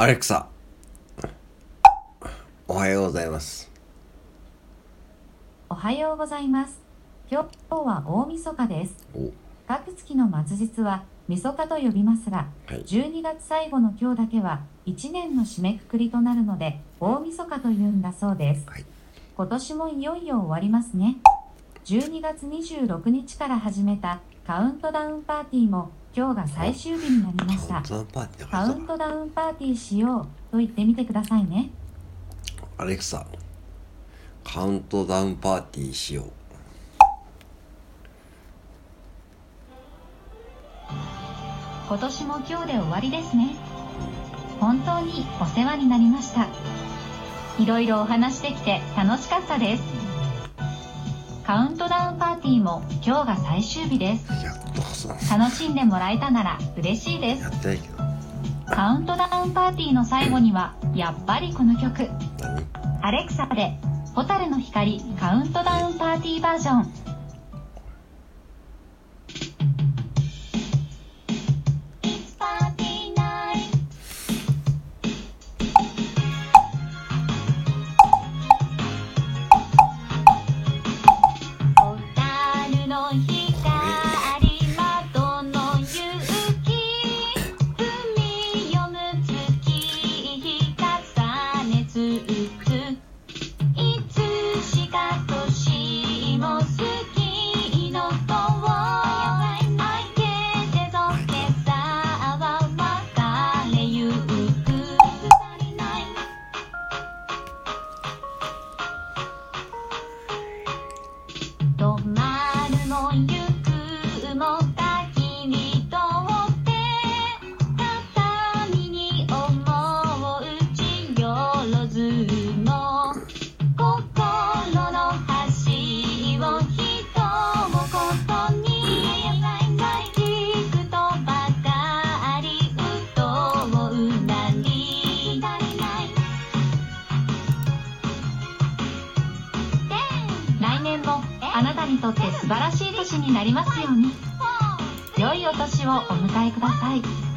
アレクサおはようございますおはようございます。今日は大晦日です。お各月の末日は晦日と呼びますが、はい12月最後の今日だけは1年の締めくくりとなるので、大晦日というんだそうです。はい今年もいよいよ終わりますね。12月26日から始めたカウントダウンパーティーも今日が最終日になりました。カウン。トダウンパーティーしようと言ってみてくださいね。アレクサカウントダウンパーティーしよう。今年も今日で終わりですね。本当にお世話になりました。いろいろお話できて楽しかったですカウントダウンパーティーも今日が最終日です。やっとそう楽しんでもらえたなら嬉しいです。やってないけど。カウントダウンパーティーの最後にはやっぱりこの曲。何？アレクサで「蛍の光カウントダウンパーティーバージョン」あなたにとって素晴らしい年になりますように。良いお年をお迎えください。